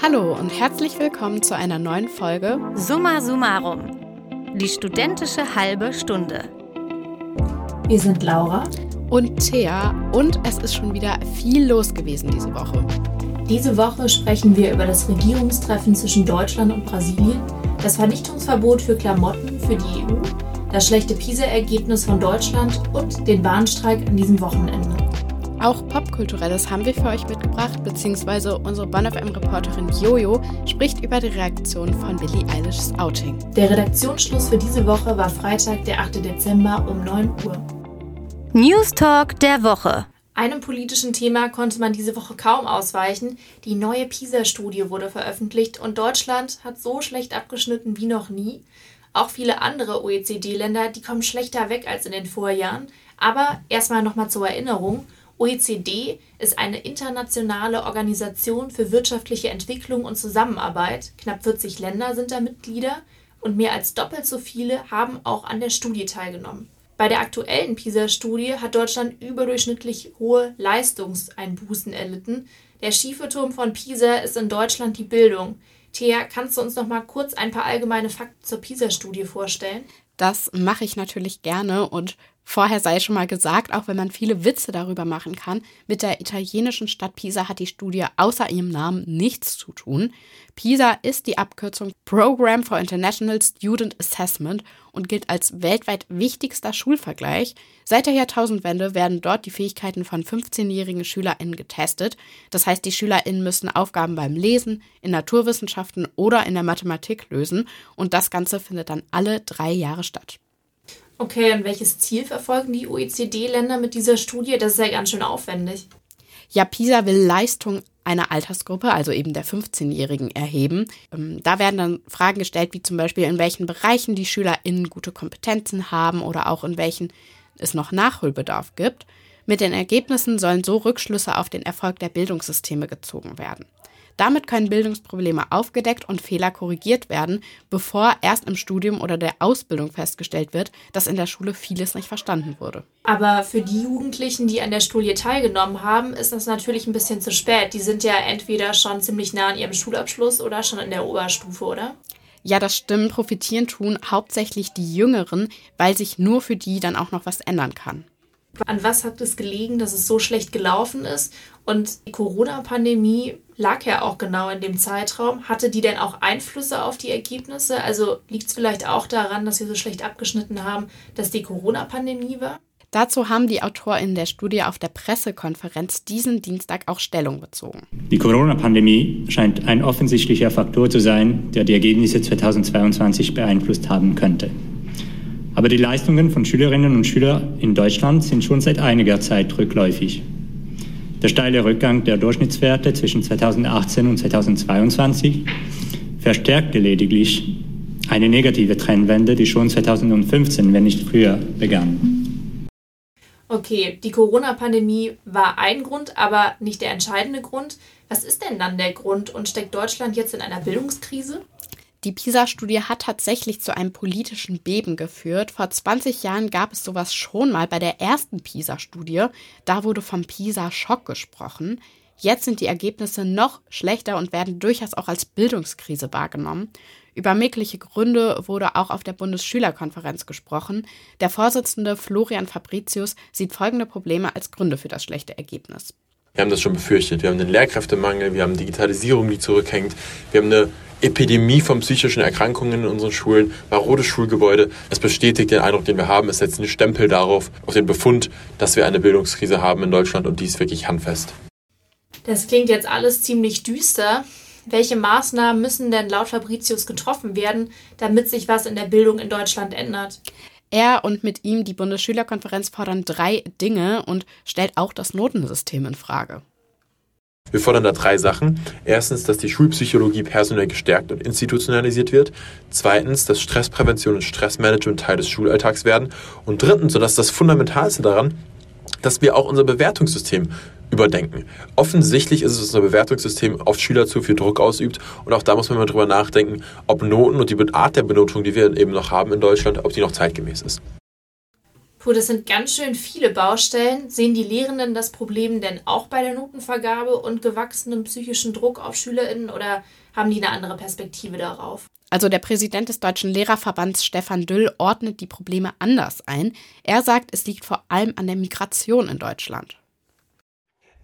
Hallo und herzlich willkommen zu einer neuen Folge Summa Summarum. Die studentische halbe Stunde. Wir sind Laura und Thea und es ist schon wieder viel los gewesen diese Woche. Diese Woche sprechen wir über das Regierungstreffen zwischen Deutschland und Brasilien, das Vernichtungsverbot für Klamotten für die EU, das schlechte PISA-Ergebnis von Deutschland und den Bahnstreik an diesem Wochenende. Auch Popkulturelles haben wir für euch mitgebracht, beziehungsweise unsere BonfM-Reporterin Jojo spricht über die Reaktion von Billie Eilish's Outing. Der Redaktionsschluss für diese Woche war Freitag, der 8. Dezember um 9 Uhr. News Talk der Woche. Einem politischen Thema konnte man diese Woche kaum ausweichen. Die neue PISA-Studie wurde veröffentlicht und Deutschland hat so schlecht abgeschnitten wie noch nie. Auch viele andere OECD-Länder, die kommen schlechter weg als in den Vorjahren. Aber erstmal nochmal zur Erinnerung. OECD ist eine internationale Organisation für wirtschaftliche Entwicklung und Zusammenarbeit. Knapp 40 Länder sind da Mitglieder und mehr als doppelt so viele haben auch an der Studie teilgenommen. Bei der aktuellen PISA-Studie hat Deutschland überdurchschnittlich hohe Leistungseinbußen erlitten. Der schiefe Turm von Pisa ist in Deutschland die Bildung. Thea, kannst du uns noch mal kurz ein paar allgemeine Fakten zur PISA-Studie vorstellen? Das mache ich natürlich gerne und Vorher sei schon mal gesagt, auch wenn man viele Witze darüber machen kann, mit der italienischen Stadt Pisa hat die Studie außer ihrem Namen nichts zu tun. PISA ist die Abkürzung Program for International Student Assessment und gilt als weltweit wichtigster Schulvergleich. Seit der Jahrtausendwende werden dort die Fähigkeiten von 15-jährigen SchülerInnen getestet. Das heißt, die SchülerInnen müssen Aufgaben beim Lesen, in Naturwissenschaften oder in der Mathematik lösen und das Ganze findet dann alle drei Jahre statt. Okay, und welches Ziel verfolgen die OECD-Länder mit dieser Studie? Das ist ja ganz schön aufwendig. Ja, PISA will Leistung einer Altersgruppe, also eben der 15-Jährigen, erheben. Ähm, da werden dann Fragen gestellt, wie zum Beispiel, in welchen Bereichen die SchülerInnen gute Kompetenzen haben oder auch in welchen es noch Nachholbedarf gibt. Mit den Ergebnissen sollen so Rückschlüsse auf den Erfolg der Bildungssysteme gezogen werden. Damit können Bildungsprobleme aufgedeckt und Fehler korrigiert werden, bevor erst im Studium oder der Ausbildung festgestellt wird, dass in der Schule vieles nicht verstanden wurde. Aber für die Jugendlichen, die an der Studie teilgenommen haben, ist das natürlich ein bisschen zu spät. Die sind ja entweder schon ziemlich nah an ihrem Schulabschluss oder schon in der Oberstufe, oder? Ja, das stimmt. Profitieren tun hauptsächlich die Jüngeren, weil sich nur für die dann auch noch was ändern kann. An was hat es gelegen, dass es so schlecht gelaufen ist? Und die Corona-Pandemie lag ja auch genau in dem Zeitraum. Hatte die denn auch Einflüsse auf die Ergebnisse? Also liegt es vielleicht auch daran, dass wir so schlecht abgeschnitten haben, dass die Corona-Pandemie war? Dazu haben die AutorInnen der Studie auf der Pressekonferenz diesen Dienstag auch Stellung bezogen. Die Corona-Pandemie scheint ein offensichtlicher Faktor zu sein, der die Ergebnisse 2022 beeinflusst haben könnte. Aber die Leistungen von Schülerinnen und Schülern in Deutschland sind schon seit einiger Zeit rückläufig. Der steile Rückgang der Durchschnittswerte zwischen 2018 und 2022 verstärkte lediglich eine negative Trendwende, die schon 2015, wenn nicht früher, begann. Okay, die Corona-Pandemie war ein Grund, aber nicht der entscheidende Grund. Was ist denn dann der Grund und steckt Deutschland jetzt in einer Bildungskrise? Die PISA-Studie hat tatsächlich zu einem politischen Beben geführt. Vor 20 Jahren gab es sowas schon mal bei der ersten PISA-Studie. Da wurde vom PISA-Schock gesprochen. Jetzt sind die Ergebnisse noch schlechter und werden durchaus auch als Bildungskrise wahrgenommen. Über mögliche Gründe wurde auch auf der Bundesschülerkonferenz gesprochen. Der Vorsitzende Florian Fabricius sieht folgende Probleme als Gründe für das schlechte Ergebnis. Wir haben das schon befürchtet. Wir haben den Lehrkräftemangel, wir haben Digitalisierung, die zurückhängt, wir haben eine Epidemie von psychischen Erkrankungen in unseren Schulen, marode Schulgebäude. Es bestätigt den Eindruck, den wir haben. Es setzt einen Stempel darauf, auf den Befund, dass wir eine Bildungskrise haben in Deutschland und die ist wirklich handfest. Das klingt jetzt alles ziemlich düster. Welche Maßnahmen müssen denn laut Fabricius getroffen werden, damit sich was in der Bildung in Deutschland ändert? Er und mit ihm die Bundesschülerkonferenz fordern drei Dinge und stellt auch das Notensystem in Frage. Wir fordern da drei Sachen. Erstens, dass die Schulpsychologie personell gestärkt und institutionalisiert wird. Zweitens, dass Stressprävention und Stressmanagement Teil des Schulalltags werden. Und drittens, und das ist das Fundamentalste daran, dass wir auch unser Bewertungssystem überdenken. Offensichtlich ist es, dass unser Bewertungssystem auf Schüler zu viel Druck ausübt und auch da muss man mal drüber nachdenken, ob Noten und die Art der Benotung, die wir eben noch haben in Deutschland, ob die noch zeitgemäß ist. Puh, das sind ganz schön viele Baustellen. Sehen die Lehrenden das Problem denn auch bei der Notenvergabe und gewachsenem psychischen Druck auf SchülerInnen oder haben die eine andere Perspektive darauf? Also der Präsident des Deutschen Lehrerverbands Stefan Düll ordnet die Probleme anders ein. Er sagt, es liegt vor allem an der Migration in Deutschland.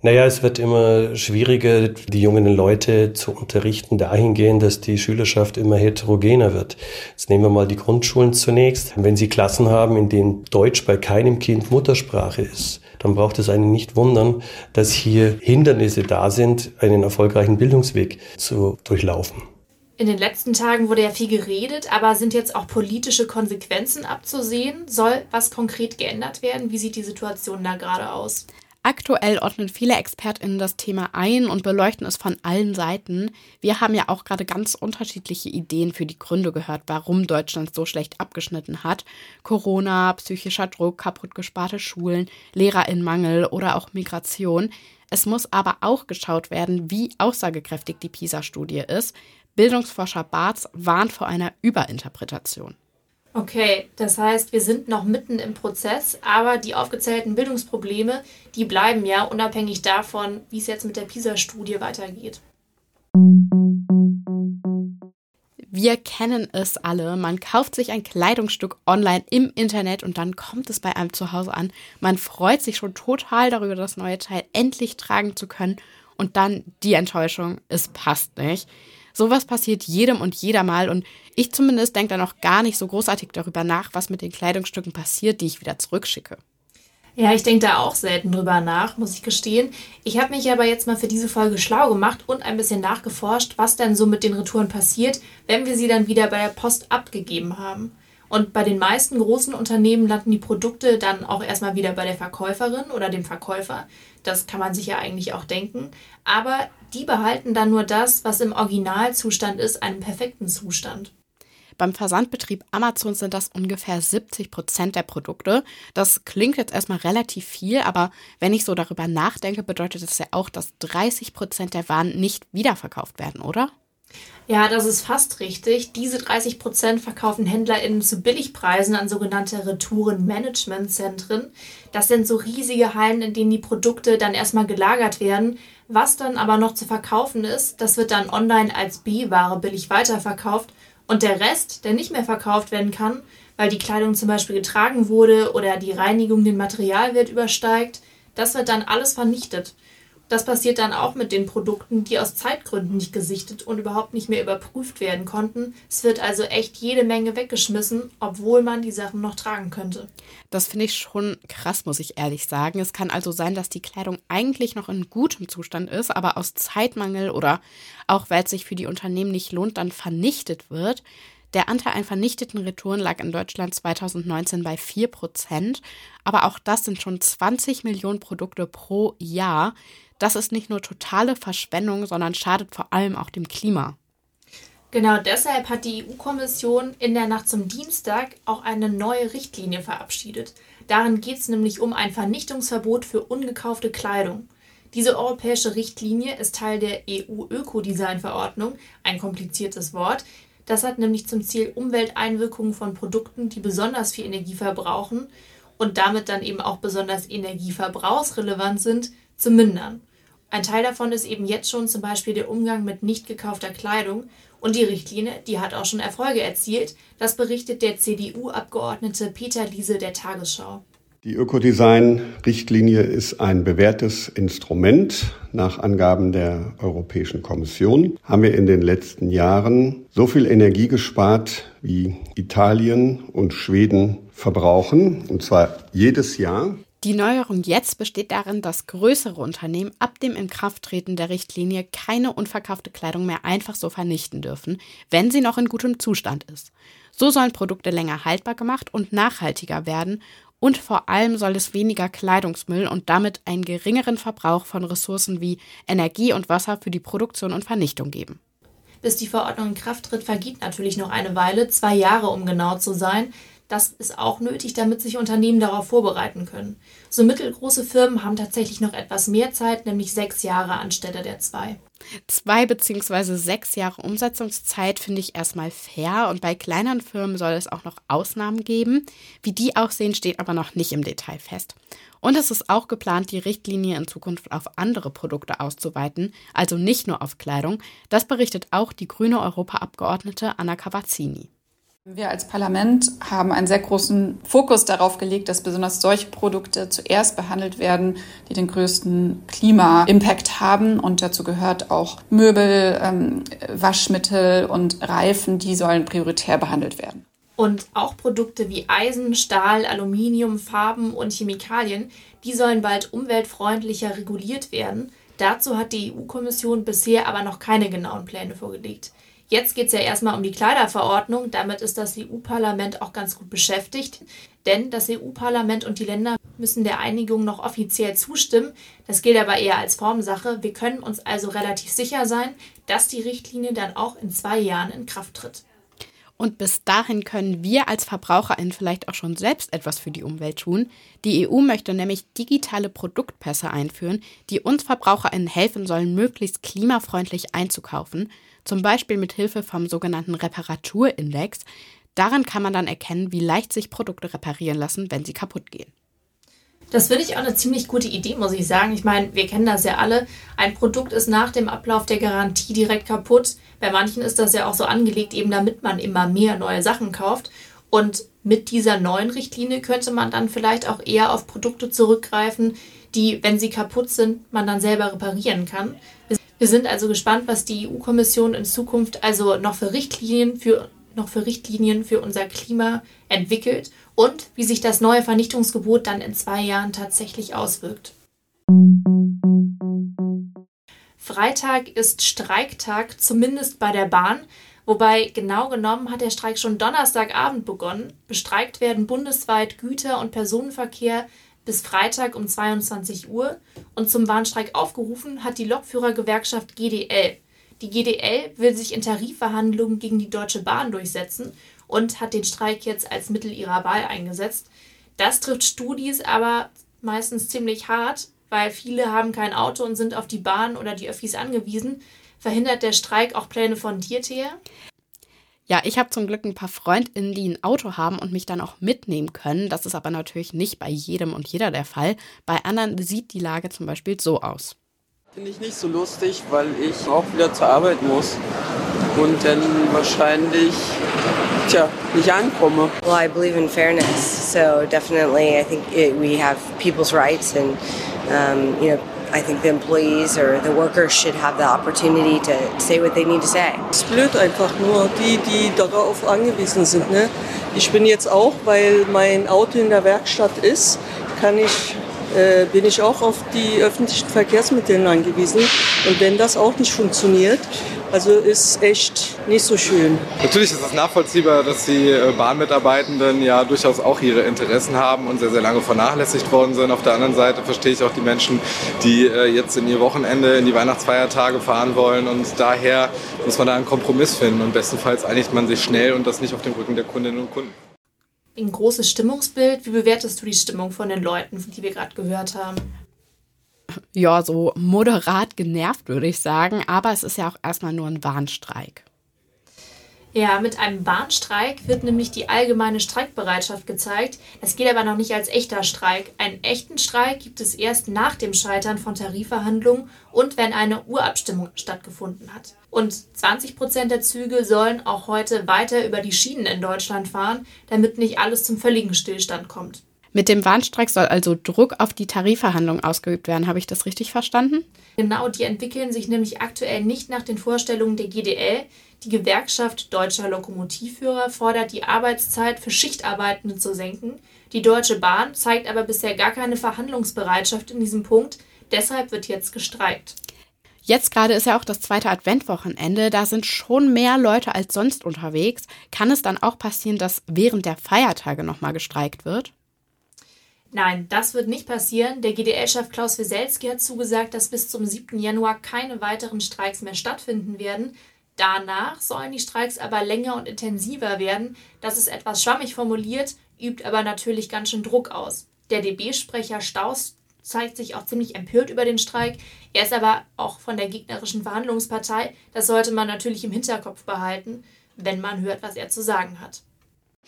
Naja, es wird immer schwieriger, die jungen Leute zu unterrichten, dahingehend, dass die Schülerschaft immer heterogener wird. Jetzt nehmen wir mal die Grundschulen zunächst. Wenn Sie Klassen haben, in denen Deutsch bei keinem Kind Muttersprache ist, dann braucht es einen nicht wundern, dass hier Hindernisse da sind, einen erfolgreichen Bildungsweg zu durchlaufen. In den letzten Tagen wurde ja viel geredet, aber sind jetzt auch politische Konsequenzen abzusehen? Soll was konkret geändert werden? Wie sieht die Situation da gerade aus? Aktuell ordnen viele ExpertInnen das Thema ein und beleuchten es von allen Seiten. Wir haben ja auch gerade ganz unterschiedliche Ideen für die Gründe gehört, warum Deutschland so schlecht abgeschnitten hat. Corona, psychischer Druck, kaputt gesparte Schulen, LehrerInnenmangel oder auch Migration. Es muss aber auch geschaut werden, wie aussagekräftig die PISA-Studie ist. Bildungsforscher Barth warnt vor einer Überinterpretation. Okay, das heißt, wir sind noch mitten im Prozess, aber die aufgezählten Bildungsprobleme, die bleiben ja unabhängig davon, wie es jetzt mit der PISA-Studie weitergeht. Wir kennen es alle. Man kauft sich ein Kleidungsstück online im Internet und dann kommt es bei einem zu Hause an. Man freut sich schon total darüber, das neue Teil endlich tragen zu können. Und dann die Enttäuschung, es passt nicht. Sowas passiert jedem und jeder mal und ich zumindest denke da noch gar nicht so großartig darüber nach, was mit den Kleidungsstücken passiert, die ich wieder zurückschicke. Ja, ich denke da auch selten drüber nach, muss ich gestehen. Ich habe mich aber jetzt mal für diese Folge schlau gemacht und ein bisschen nachgeforscht, was denn so mit den Retouren passiert, wenn wir sie dann wieder bei der Post abgegeben haben. Und bei den meisten großen Unternehmen landen die Produkte dann auch erstmal wieder bei der Verkäuferin oder dem Verkäufer. Das kann man sich ja eigentlich auch denken. Aber die behalten dann nur das, was im Originalzustand ist, einem perfekten Zustand. Beim Versandbetrieb Amazon sind das ungefähr 70 Prozent der Produkte. Das klingt jetzt erstmal relativ viel, aber wenn ich so darüber nachdenke, bedeutet das ja auch, dass 30 Prozent der Waren nicht wiederverkauft werden, oder? Ja, das ist fast richtig. Diese 30 Prozent verkaufen HändlerInnen zu Billigpreisen an sogenannte Retouren-Management-Zentren. Das sind so riesige Hallen, in denen die Produkte dann erstmal gelagert werden. Was dann aber noch zu verkaufen ist, das wird dann online als B-Ware billig weiterverkauft. Und der Rest, der nicht mehr verkauft werden kann, weil die Kleidung zum Beispiel getragen wurde oder die Reinigung den Materialwert übersteigt, das wird dann alles vernichtet. Das passiert dann auch mit den Produkten, die aus Zeitgründen nicht gesichtet und überhaupt nicht mehr überprüft werden konnten. Es wird also echt jede Menge weggeschmissen, obwohl man die Sachen noch tragen könnte. Das finde ich schon krass, muss ich ehrlich sagen. Es kann also sein, dass die Kleidung eigentlich noch in gutem Zustand ist, aber aus Zeitmangel oder auch weil es sich für die Unternehmen nicht lohnt, dann vernichtet wird. Der Anteil an vernichteten Retouren lag in Deutschland 2019 bei 4 Prozent, aber auch das sind schon 20 Millionen Produkte pro Jahr. Das ist nicht nur totale Verschwendung, sondern schadet vor allem auch dem Klima. Genau deshalb hat die EU-Kommission in der Nacht zum Dienstag auch eine neue Richtlinie verabschiedet. Darin geht es nämlich um ein Vernichtungsverbot für ungekaufte Kleidung. Diese europäische Richtlinie ist Teil der EU-Ökodesign-Verordnung, ein kompliziertes Wort. Das hat nämlich zum Ziel, Umwelteinwirkungen von Produkten, die besonders viel Energie verbrauchen und damit dann eben auch besonders energieverbrauchsrelevant sind, zu mindern. Ein Teil davon ist eben jetzt schon zum Beispiel der Umgang mit nicht gekaufter Kleidung. Und die Richtlinie, die hat auch schon Erfolge erzielt. Das berichtet der CDU-Abgeordnete Peter Liese der Tagesschau. Die Ökodesign-Richtlinie ist ein bewährtes Instrument. Nach Angaben der Europäischen Kommission haben wir in den letzten Jahren so viel Energie gespart, wie Italien und Schweden verbrauchen, und zwar jedes Jahr. Die Neuerung jetzt besteht darin, dass größere Unternehmen ab dem Inkrafttreten der Richtlinie keine unverkaufte Kleidung mehr einfach so vernichten dürfen, wenn sie noch in gutem Zustand ist. So sollen Produkte länger haltbar gemacht und nachhaltiger werden und vor allem soll es weniger Kleidungsmüll und damit einen geringeren Verbrauch von Ressourcen wie Energie und Wasser für die Produktion und Vernichtung geben. Bis die Verordnung in Kraft tritt, vergeht natürlich noch eine Weile, zwei Jahre um genau zu sein. Das ist auch nötig, damit sich Unternehmen darauf vorbereiten können. So mittelgroße Firmen haben tatsächlich noch etwas mehr Zeit, nämlich sechs Jahre anstelle der zwei. Zwei beziehungsweise sechs Jahre Umsetzungszeit finde ich erstmal fair und bei kleineren Firmen soll es auch noch Ausnahmen geben. Wie die aussehen, steht aber noch nicht im Detail fest. Und es ist auch geplant, die Richtlinie in Zukunft auf andere Produkte auszuweiten, also nicht nur auf Kleidung. Das berichtet auch die grüne Europaabgeordnete Anna Cavazzini. Wir als Parlament haben einen sehr großen Fokus darauf gelegt, dass besonders solche Produkte zuerst behandelt werden, die den größten Klima-Impact haben. Und dazu gehört auch Möbel, ähm, Waschmittel und Reifen, die sollen prioritär behandelt werden. Und auch Produkte wie Eisen, Stahl, Aluminium, Farben und Chemikalien, die sollen bald umweltfreundlicher reguliert werden. Dazu hat die EU-Kommission bisher aber noch keine genauen Pläne vorgelegt. Jetzt geht es ja erstmal um die Kleiderverordnung. Damit ist das EU-Parlament auch ganz gut beschäftigt. Denn das EU-Parlament und die Länder müssen der Einigung noch offiziell zustimmen. Das gilt aber eher als Formsache. Wir können uns also relativ sicher sein, dass die Richtlinie dann auch in zwei Jahren in Kraft tritt. Und bis dahin können wir als VerbraucherInnen vielleicht auch schon selbst etwas für die Umwelt tun. Die EU möchte nämlich digitale Produktpässe einführen, die uns VerbraucherInnen helfen sollen, möglichst klimafreundlich einzukaufen. Zum Beispiel mit Hilfe vom sogenannten Reparaturindex. Daran kann man dann erkennen, wie leicht sich Produkte reparieren lassen, wenn sie kaputt gehen. Das finde ich auch eine ziemlich gute Idee, muss ich sagen. Ich meine, wir kennen das ja alle. Ein Produkt ist nach dem Ablauf der Garantie direkt kaputt. Bei manchen ist das ja auch so angelegt, eben damit man immer mehr neue Sachen kauft. Und mit dieser neuen Richtlinie könnte man dann vielleicht auch eher auf Produkte zurückgreifen, die, wenn sie kaputt sind, man dann selber reparieren kann. Wir sind also gespannt, was die EU-Kommission in Zukunft also noch für Richtlinien für noch für Richtlinien für unser Klima entwickelt und wie sich das neue Vernichtungsgebot dann in zwei Jahren tatsächlich auswirkt. Freitag ist Streiktag, zumindest bei der Bahn. Wobei genau genommen hat der Streik schon Donnerstagabend begonnen. Bestreikt werden bundesweit Güter- und Personenverkehr bis Freitag um 22 Uhr. Und zum Warnstreik aufgerufen hat die Lokführergewerkschaft GDL. Die GDL will sich in Tarifverhandlungen gegen die Deutsche Bahn durchsetzen und hat den Streik jetzt als Mittel ihrer Wahl eingesetzt. Das trifft Studis aber meistens ziemlich hart, weil viele haben kein Auto und sind auf die Bahn oder die Öffis angewiesen. Verhindert der Streik auch Pläne von dir, Thea? Ja, ich habe zum Glück ein paar Freundinnen, die ein Auto haben und mich dann auch mitnehmen können. Das ist aber natürlich nicht bei jedem und jeder der Fall. Bei anderen sieht die Lage zum Beispiel so aus. Finde ich nicht so lustig, weil ich auch wieder zur Arbeit muss und dann wahrscheinlich tja, nicht ankomme. Well, I believe in fairness, so definitely I think it, we have people's rights and um, you know I think the employees or the workers should have the opportunity to say what they need to say. Es ist blöd einfach nur, die, die darauf angewiesen sind. Ne? Ich bin jetzt auch, weil mein Auto in der Werkstatt ist, kann ich äh, bin ich auch auf die öffentlichen Verkehrsmittel angewiesen. Und wenn das auch nicht funktioniert, also ist echt nicht so schön. Natürlich ist es nachvollziehbar, dass die äh, Bahnmitarbeitenden ja durchaus auch ihre Interessen haben und sehr, sehr lange vernachlässigt worden sind. Auf der anderen Seite verstehe ich auch die Menschen, die äh, jetzt in ihr Wochenende, in die Weihnachtsfeiertage fahren wollen. Und daher muss man da einen Kompromiss finden. Und bestenfalls einigt man sich schnell und das nicht auf dem Rücken der Kundinnen und Kunden ein großes Stimmungsbild. Wie bewertest du die Stimmung von den Leuten, die wir gerade gehört haben? Ja, so moderat genervt, würde ich sagen. Aber es ist ja auch erstmal nur ein Warnstreik. Ja, mit einem Warnstreik wird nämlich die allgemeine Streikbereitschaft gezeigt. Das geht aber noch nicht als echter Streik. Einen echten Streik gibt es erst nach dem Scheitern von Tarifverhandlungen und wenn eine Urabstimmung stattgefunden hat. Und 20 Prozent der Züge sollen auch heute weiter über die Schienen in Deutschland fahren, damit nicht alles zum völligen Stillstand kommt. Mit dem Warnstreik soll also Druck auf die Tarifverhandlungen ausgeübt werden. Habe ich das richtig verstanden? Genau, die entwickeln sich nämlich aktuell nicht nach den Vorstellungen der GDL. Die Gewerkschaft Deutscher Lokomotivführer fordert, die Arbeitszeit für Schichtarbeitende zu senken. Die Deutsche Bahn zeigt aber bisher gar keine Verhandlungsbereitschaft in diesem Punkt. Deshalb wird jetzt gestreikt. Jetzt gerade ist ja auch das zweite Adventwochenende. Da sind schon mehr Leute als sonst unterwegs. Kann es dann auch passieren, dass während der Feiertage nochmal gestreikt wird? Nein, das wird nicht passieren. Der GDL-Chef Klaus Wieselski hat zugesagt, dass bis zum 7. Januar keine weiteren Streiks mehr stattfinden werden. Danach sollen die Streiks aber länger und intensiver werden. Das ist etwas schwammig formuliert, übt aber natürlich ganz schön Druck aus. Der DB-Sprecher Staus zeigt sich auch ziemlich empört über den Streik. Er ist aber auch von der gegnerischen Verhandlungspartei. Das sollte man natürlich im Hinterkopf behalten, wenn man hört, was er zu sagen hat.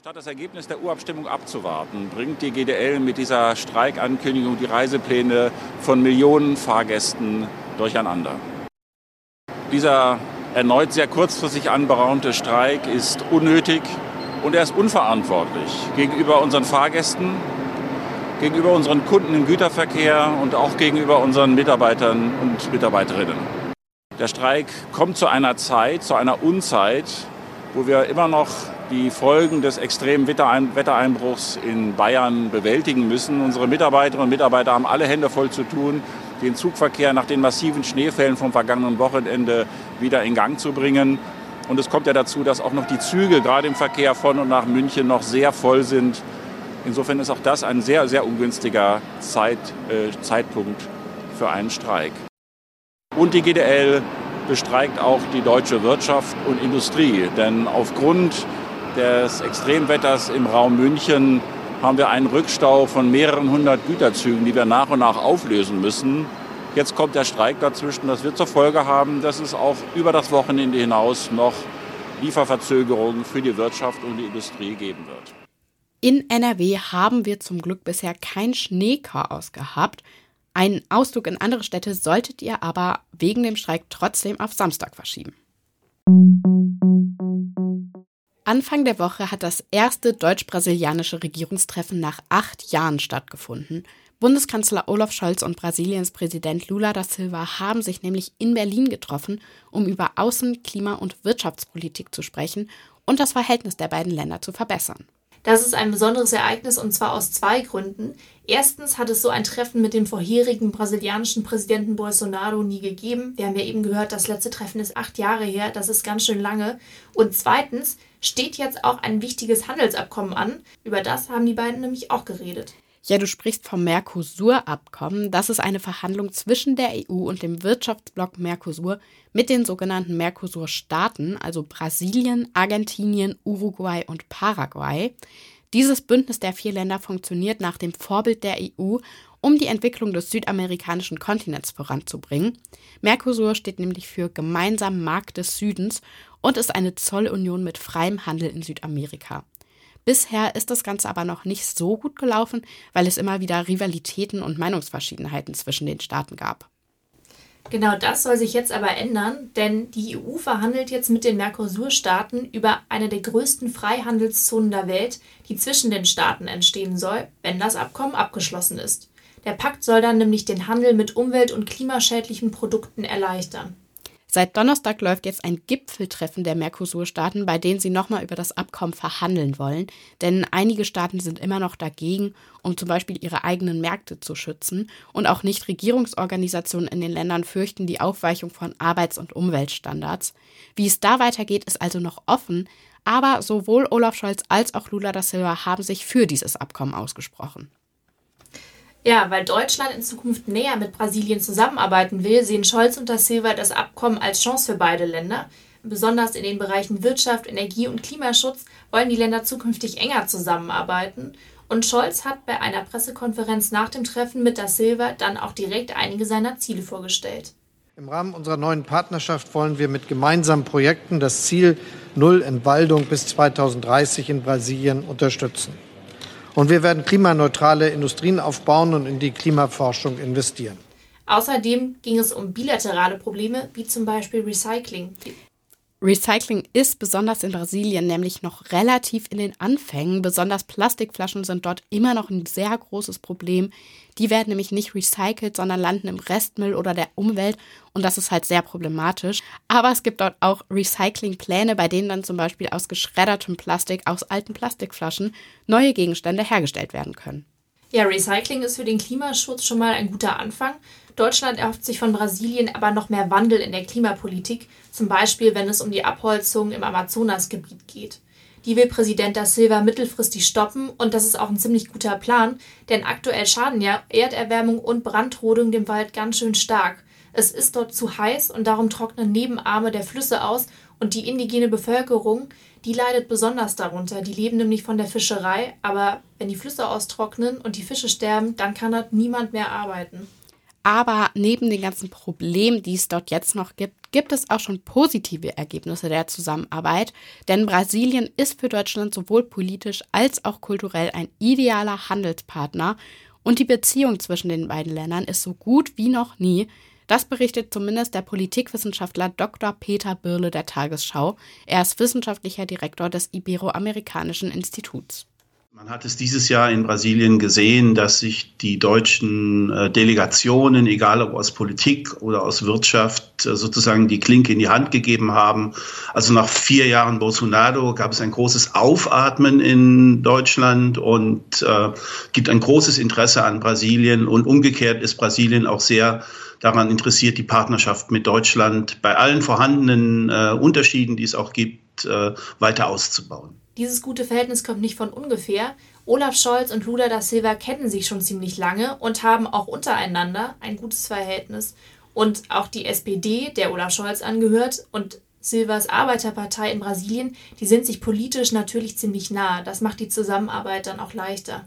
Statt das Ergebnis der Urabstimmung abzuwarten, bringt die GDL mit dieser Streikankündigung die Reisepläne von Millionen Fahrgästen durcheinander. Dieser erneut sehr kurzfristig anberaunte Streik ist unnötig und er ist unverantwortlich gegenüber unseren Fahrgästen, gegenüber unseren Kunden im Güterverkehr und auch gegenüber unseren Mitarbeitern und Mitarbeiterinnen. Der Streik kommt zu einer Zeit, zu einer Unzeit, wo wir immer noch die Folgen des extremen Wettereinbruchs in Bayern bewältigen müssen. Unsere Mitarbeiterinnen und Mitarbeiter haben alle Hände voll zu tun, den Zugverkehr nach den massiven Schneefällen vom vergangenen Wochenende wieder in Gang zu bringen. Und es kommt ja dazu, dass auch noch die Züge gerade im Verkehr von und nach München noch sehr voll sind. Insofern ist auch das ein sehr, sehr ungünstiger Zeit, äh, Zeitpunkt für einen Streik. Und die GDL bestreikt auch die deutsche Wirtschaft und Industrie. Denn aufgrund des Extremwetters im Raum München haben wir einen Rückstau von mehreren hundert Güterzügen, die wir nach und nach auflösen müssen. Jetzt kommt der Streik dazwischen. Das wird zur Folge haben, dass es auch über das Wochenende hinaus noch Lieferverzögerungen für die Wirtschaft und die Industrie geben wird. In NRW haben wir zum Glück bisher kein Schneechaos gehabt. Einen Ausflug in andere Städte solltet ihr aber wegen dem Streik trotzdem auf Samstag verschieben. Anfang der Woche hat das erste deutsch-brasilianische Regierungstreffen nach acht Jahren stattgefunden. Bundeskanzler Olaf Scholz und Brasiliens Präsident Lula da Silva haben sich nämlich in Berlin getroffen, um über Außen-, Klima- und Wirtschaftspolitik zu sprechen und das Verhältnis der beiden Länder zu verbessern. Das ist ein besonderes Ereignis und zwar aus zwei Gründen. Erstens hat es so ein Treffen mit dem vorherigen brasilianischen Präsidenten Bolsonaro nie gegeben. Wir haben ja eben gehört, das letzte Treffen ist acht Jahre her, das ist ganz schön lange. Und zweitens steht jetzt auch ein wichtiges Handelsabkommen an. Über das haben die beiden nämlich auch geredet. Ja, du sprichst vom Mercosur-Abkommen. Das ist eine Verhandlung zwischen der EU und dem Wirtschaftsblock Mercosur mit den sogenannten Mercosur-Staaten, also Brasilien, Argentinien, Uruguay und Paraguay. Dieses Bündnis der vier Länder funktioniert nach dem Vorbild der EU, um die Entwicklung des südamerikanischen Kontinents voranzubringen. Mercosur steht nämlich für gemeinsamen Markt des Südens und ist eine Zollunion mit freiem Handel in Südamerika. Bisher ist das Ganze aber noch nicht so gut gelaufen, weil es immer wieder Rivalitäten und Meinungsverschiedenheiten zwischen den Staaten gab. Genau das soll sich jetzt aber ändern, denn die EU verhandelt jetzt mit den Mercosur-Staaten über eine der größten Freihandelszonen der Welt, die zwischen den Staaten entstehen soll, wenn das Abkommen abgeschlossen ist. Der Pakt soll dann nämlich den Handel mit umwelt- und klimaschädlichen Produkten erleichtern. Seit Donnerstag läuft jetzt ein Gipfeltreffen der Mercosur-Staaten, bei denen sie nochmal über das Abkommen verhandeln wollen. Denn einige Staaten sind immer noch dagegen, um zum Beispiel ihre eigenen Märkte zu schützen. Und auch Nichtregierungsorganisationen in den Ländern fürchten die Aufweichung von Arbeits- und Umweltstandards. Wie es da weitergeht, ist also noch offen. Aber sowohl Olaf Scholz als auch Lula da Silva haben sich für dieses Abkommen ausgesprochen. Ja, weil Deutschland in Zukunft näher mit Brasilien zusammenarbeiten will, sehen Scholz und da Silva das Abkommen als Chance für beide Länder. Besonders in den Bereichen Wirtschaft, Energie und Klimaschutz wollen die Länder zukünftig enger zusammenarbeiten. Und Scholz hat bei einer Pressekonferenz nach dem Treffen mit da Silva dann auch direkt einige seiner Ziele vorgestellt. Im Rahmen unserer neuen Partnerschaft wollen wir mit gemeinsamen Projekten das Ziel Null Entwaldung bis 2030 in Brasilien unterstützen. Und wir werden klimaneutrale Industrien aufbauen und in die Klimaforschung investieren. Außerdem ging es um bilaterale Probleme, wie zum Beispiel Recycling. Recycling ist besonders in Brasilien nämlich noch relativ in den Anfängen. Besonders Plastikflaschen sind dort immer noch ein sehr großes Problem. Die werden nämlich nicht recycelt, sondern landen im Restmüll oder der Umwelt und das ist halt sehr problematisch. Aber es gibt dort auch Recyclingpläne, bei denen dann zum Beispiel aus geschreddertem Plastik, aus alten Plastikflaschen neue Gegenstände hergestellt werden können. Ja, Recycling ist für den Klimaschutz schon mal ein guter Anfang. Deutschland erhofft sich von Brasilien aber noch mehr Wandel in der Klimapolitik, zum Beispiel wenn es um die Abholzung im Amazonasgebiet geht. Die will Präsident da Silva mittelfristig stoppen und das ist auch ein ziemlich guter Plan, denn aktuell schaden ja Erderwärmung und Brandrodung dem Wald ganz schön stark. Es ist dort zu heiß und darum trocknen Nebenarme der Flüsse aus und die indigene Bevölkerung, die leidet besonders darunter. Die leben nämlich von der Fischerei, aber wenn die Flüsse austrocknen und die Fische sterben, dann kann dort niemand mehr arbeiten. Aber neben den ganzen Problemen, die es dort jetzt noch gibt, gibt es auch schon positive Ergebnisse der Zusammenarbeit. Denn Brasilien ist für Deutschland sowohl politisch als auch kulturell ein idealer Handelspartner. Und die Beziehung zwischen den beiden Ländern ist so gut wie noch nie. Das berichtet zumindest der Politikwissenschaftler Dr. Peter Birle der Tagesschau. Er ist wissenschaftlicher Direktor des Iberoamerikanischen Instituts. Man hat es dieses Jahr in Brasilien gesehen, dass sich die deutschen äh, Delegationen, egal ob aus Politik oder aus Wirtschaft, äh, sozusagen die Klinke in die Hand gegeben haben. Also nach vier Jahren Bolsonaro gab es ein großes Aufatmen in Deutschland und äh, gibt ein großes Interesse an Brasilien. Und umgekehrt ist Brasilien auch sehr daran interessiert, die Partnerschaft mit Deutschland bei allen vorhandenen äh, Unterschieden, die es auch gibt, äh, weiter auszubauen. Dieses gute Verhältnis kommt nicht von ungefähr. Olaf Scholz und Lula da Silva kennen sich schon ziemlich lange und haben auch untereinander ein gutes Verhältnis. Und auch die SPD, der Olaf Scholz angehört, und Silvas Arbeiterpartei in Brasilien, die sind sich politisch natürlich ziemlich nah. Das macht die Zusammenarbeit dann auch leichter.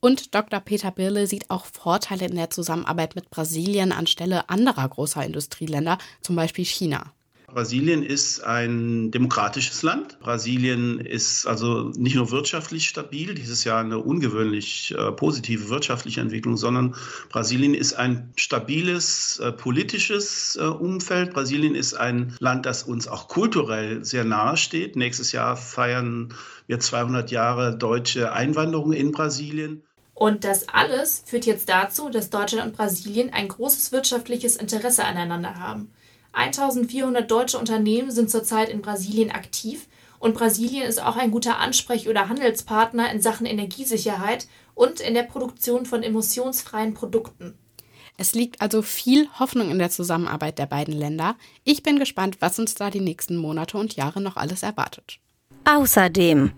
Und Dr. Peter Birle sieht auch Vorteile in der Zusammenarbeit mit Brasilien anstelle anderer großer Industrieländer, zum Beispiel China. Brasilien ist ein demokratisches Land. Brasilien ist also nicht nur wirtschaftlich stabil, dieses Jahr eine ungewöhnlich äh, positive wirtschaftliche Entwicklung, sondern Brasilien ist ein stabiles äh, politisches äh, Umfeld. Brasilien ist ein Land, das uns auch kulturell sehr nahe steht. Nächstes Jahr feiern wir 200 Jahre deutsche Einwanderung in Brasilien. Und das alles führt jetzt dazu, dass Deutschland und Brasilien ein großes wirtschaftliches Interesse aneinander haben. 1400 deutsche Unternehmen sind zurzeit in Brasilien aktiv und Brasilien ist auch ein guter Ansprech- oder Handelspartner in Sachen Energiesicherheit und in der Produktion von emissionsfreien Produkten. Es liegt also viel Hoffnung in der Zusammenarbeit der beiden Länder. Ich bin gespannt, was uns da die nächsten Monate und Jahre noch alles erwartet. Außerdem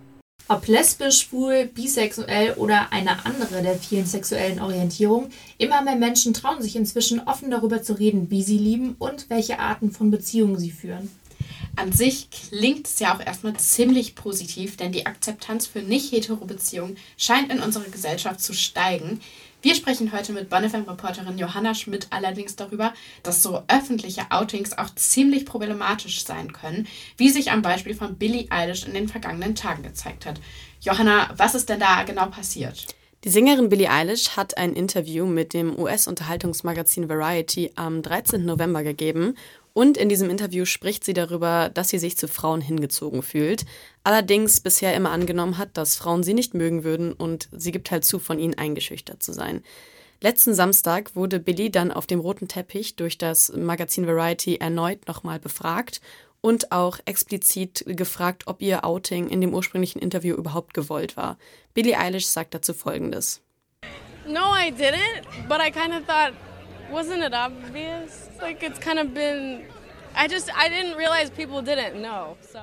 ob lesbisch, schwul, bisexuell oder eine andere der vielen sexuellen Orientierungen, immer mehr Menschen trauen sich inzwischen offen darüber zu reden, wie sie lieben und welche Arten von Beziehungen sie führen. An sich klingt es ja auch erstmal ziemlich positiv, denn die Akzeptanz für nicht-hetero-Beziehungen scheint in unserer Gesellschaft zu steigen. Wir sprechen heute mit Bonifem-Reporterin Johanna Schmidt allerdings darüber, dass so öffentliche Outings auch ziemlich problematisch sein können, wie sich am Beispiel von Billie Eilish in den vergangenen Tagen gezeigt hat. Johanna, was ist denn da genau passiert? Die Sängerin Billie Eilish hat ein Interview mit dem US-Unterhaltungsmagazin Variety am 13. November gegeben und in diesem Interview spricht sie darüber, dass sie sich zu Frauen hingezogen fühlt, allerdings bisher immer angenommen hat, dass Frauen sie nicht mögen würden und sie gibt halt zu, von ihnen eingeschüchtert zu sein. Letzten Samstag wurde Billy dann auf dem roten Teppich durch das Magazin Variety erneut nochmal befragt und auch explizit gefragt, ob ihr Outing in dem ursprünglichen Interview überhaupt gewollt war. Billie Eilish sagt dazu folgendes. No, I didn't, but I kind of thought wasn't it obvious? Like it's kind of been I just I didn't realize people didn't know. So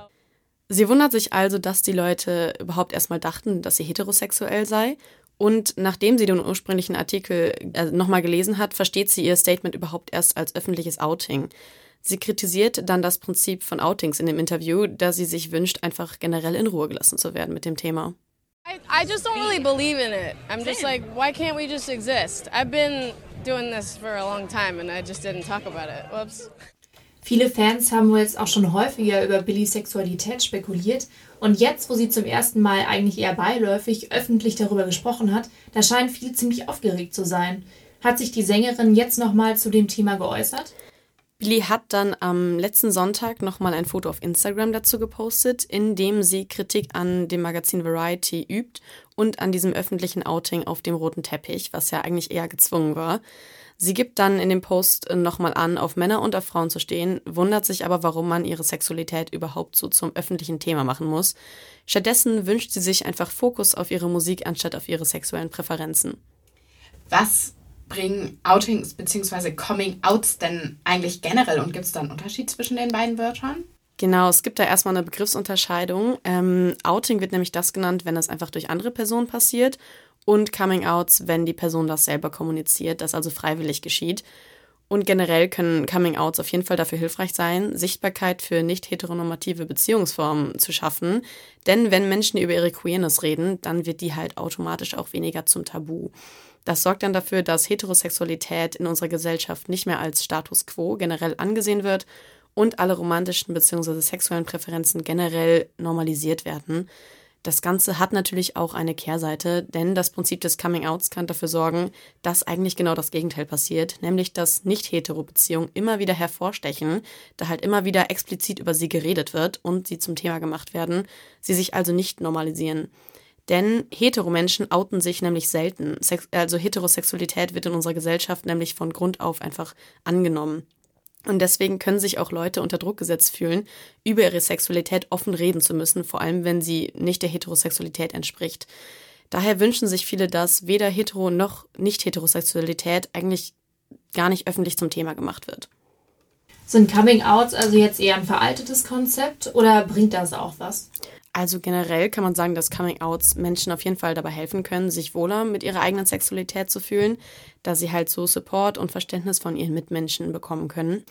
Sie wundert sich also, dass die Leute überhaupt erstmal dachten, dass sie heterosexuell sei. Und nachdem sie den ursprünglichen Artikel äh, nochmal gelesen hat, versteht sie ihr Statement überhaupt erst als öffentliches Outing. Sie kritisiert dann das Prinzip von Outings in dem Interview, da sie sich wünscht, einfach generell in Ruhe gelassen zu werden mit dem Thema. I, I just don't really believe in it. I'm just like, why can't we just exist? I've been doing this for a long time and I just didn't talk about it. Whoops. Viele Fans haben wohl jetzt auch schon häufiger über Billys Sexualität spekuliert und jetzt, wo sie zum ersten Mal eigentlich eher beiläufig öffentlich darüber gesprochen hat, da scheint viel ziemlich aufgeregt zu sein. Hat sich die Sängerin jetzt nochmal zu dem Thema geäußert? Billy hat dann am letzten Sonntag nochmal ein Foto auf Instagram dazu gepostet, in dem sie Kritik an dem Magazin Variety übt und an diesem öffentlichen Outing auf dem roten Teppich, was ja eigentlich eher gezwungen war. Sie gibt dann in dem Post nochmal an, auf Männer und auf Frauen zu stehen, wundert sich aber, warum man ihre Sexualität überhaupt so zum öffentlichen Thema machen muss. Stattdessen wünscht sie sich einfach Fokus auf ihre Musik anstatt auf ihre sexuellen Präferenzen. Was bringen Outings bzw. Coming-Outs denn eigentlich generell und gibt es da einen Unterschied zwischen den beiden Wörtern? Genau, es gibt da erstmal eine Begriffsunterscheidung. Ähm, Outing wird nämlich das genannt, wenn es einfach durch andere Personen passiert und Coming Outs, wenn die Person das selber kommuniziert, das also freiwillig geschieht. Und generell können Coming-Outs auf jeden Fall dafür hilfreich sein, Sichtbarkeit für nicht heteronormative Beziehungsformen zu schaffen. Denn wenn Menschen über ihre Queerness reden, dann wird die halt automatisch auch weniger zum Tabu. Das sorgt dann dafür, dass Heterosexualität in unserer Gesellschaft nicht mehr als Status quo generell angesehen wird und alle romantischen bzw. sexuellen Präferenzen generell normalisiert werden. Das Ganze hat natürlich auch eine Kehrseite, denn das Prinzip des Coming-Outs kann dafür sorgen, dass eigentlich genau das Gegenteil passiert, nämlich dass Nicht-Hetero-Beziehungen immer wieder hervorstechen, da halt immer wieder explizit über sie geredet wird und sie zum Thema gemacht werden, sie sich also nicht normalisieren. Denn Hetero-Menschen outen sich nämlich selten. Sex also Heterosexualität wird in unserer Gesellschaft nämlich von Grund auf einfach angenommen. Und deswegen können sich auch Leute unter Druck gesetzt fühlen, über ihre Sexualität offen reden zu müssen, vor allem wenn sie nicht der Heterosexualität entspricht. Daher wünschen sich viele, dass weder Hetero noch Nicht-Heterosexualität eigentlich gar nicht öffentlich zum Thema gemacht wird. Sind Coming-Outs also jetzt eher ein veraltetes Konzept oder bringt das auch was? Also generell kann man sagen, dass Coming-Outs Menschen auf jeden Fall dabei helfen können, sich wohler mit ihrer eigenen Sexualität zu fühlen, da sie halt so Support und Verständnis von ihren Mitmenschen bekommen können.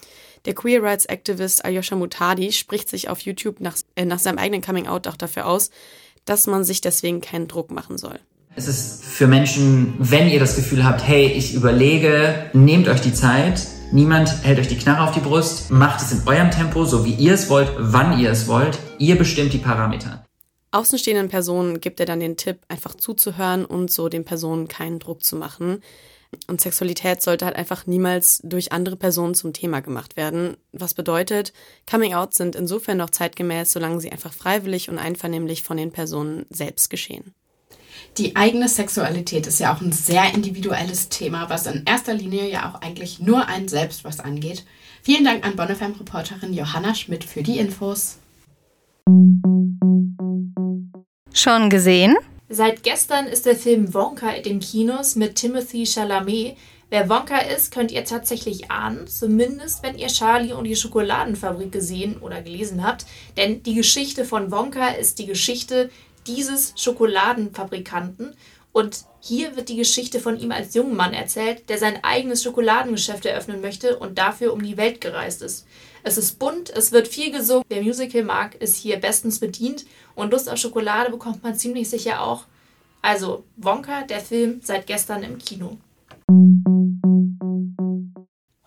Der Queer Rights Activist Alyosha Mutadi spricht sich auf YouTube nach, äh, nach seinem eigenen Coming-Out auch dafür aus, dass man sich deswegen keinen Druck machen soll. Es ist für Menschen, wenn ihr das Gefühl habt, hey, ich überlege, nehmt euch die Zeit, Niemand hält euch die Knarre auf die Brust. Macht es in eurem Tempo, so wie ihr es wollt, wann ihr es wollt. Ihr bestimmt die Parameter. Außenstehenden Personen gibt er dann den Tipp, einfach zuzuhören und so den Personen keinen Druck zu machen. Und Sexualität sollte halt einfach niemals durch andere Personen zum Thema gemacht werden. Was bedeutet, Coming-out sind insofern noch zeitgemäß, solange sie einfach freiwillig und einvernehmlich von den Personen selbst geschehen. Die eigene Sexualität ist ja auch ein sehr individuelles Thema, was in erster Linie ja auch eigentlich nur einen selbst was angeht. Vielen Dank an Bonnefem-Reporterin Johanna Schmidt für die Infos. Schon gesehen? Seit gestern ist der Film Wonka in den Kinos mit Timothy Chalamet. Wer Wonka ist, könnt ihr tatsächlich ahnen, zumindest wenn ihr Charlie und die Schokoladenfabrik gesehen oder gelesen habt. Denn die Geschichte von Wonka ist die Geschichte dieses Schokoladenfabrikanten. Und hier wird die Geschichte von ihm als jungen Mann erzählt, der sein eigenes Schokoladengeschäft eröffnen möchte und dafür um die Welt gereist ist. Es ist bunt, es wird viel gesungen. Der Musical mag ist hier bestens bedient und Lust auf Schokolade bekommt man ziemlich sicher auch. Also Wonka, der Film, seit gestern im Kino.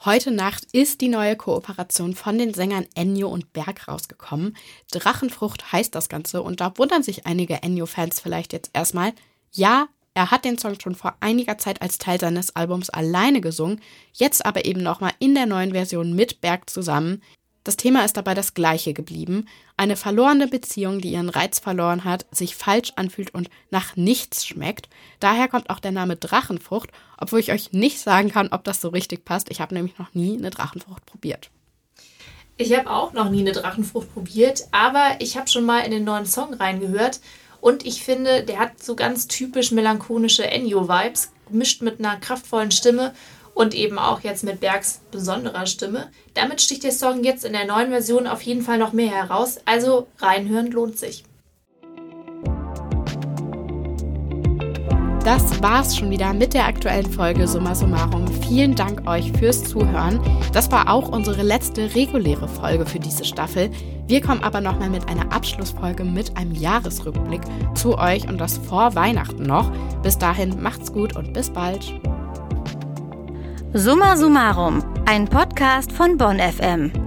Heute Nacht ist die neue Kooperation von den Sängern Ennio und Berg rausgekommen. Drachenfrucht heißt das Ganze und da wundern sich einige Ennio-Fans vielleicht jetzt erstmal. Ja, er hat den Song schon vor einiger Zeit als Teil seines Albums alleine gesungen, jetzt aber eben nochmal in der neuen Version mit Berg zusammen. Das Thema ist dabei das gleiche geblieben. Eine verlorene Beziehung, die ihren Reiz verloren hat, sich falsch anfühlt und nach nichts schmeckt. Daher kommt auch der Name Drachenfrucht, obwohl ich euch nicht sagen kann, ob das so richtig passt. Ich habe nämlich noch nie eine Drachenfrucht probiert. Ich habe auch noch nie eine Drachenfrucht probiert, aber ich habe schon mal in den neuen Song reingehört und ich finde, der hat so ganz typisch melancholische Ennio-Vibes, gemischt mit einer kraftvollen Stimme und eben auch jetzt mit Bergs besonderer Stimme. Damit sticht der Song jetzt in der neuen Version auf jeden Fall noch mehr heraus, also reinhören lohnt sich. Das war's schon wieder mit der aktuellen Folge Summa Summarum. Vielen Dank euch fürs Zuhören. Das war auch unsere letzte reguläre Folge für diese Staffel. Wir kommen aber nochmal mit einer Abschlussfolge mit einem Jahresrückblick zu euch und das vor Weihnachten noch. Bis dahin macht's gut und bis bald. Summa Summarum, ein Podcast von Bonn FM.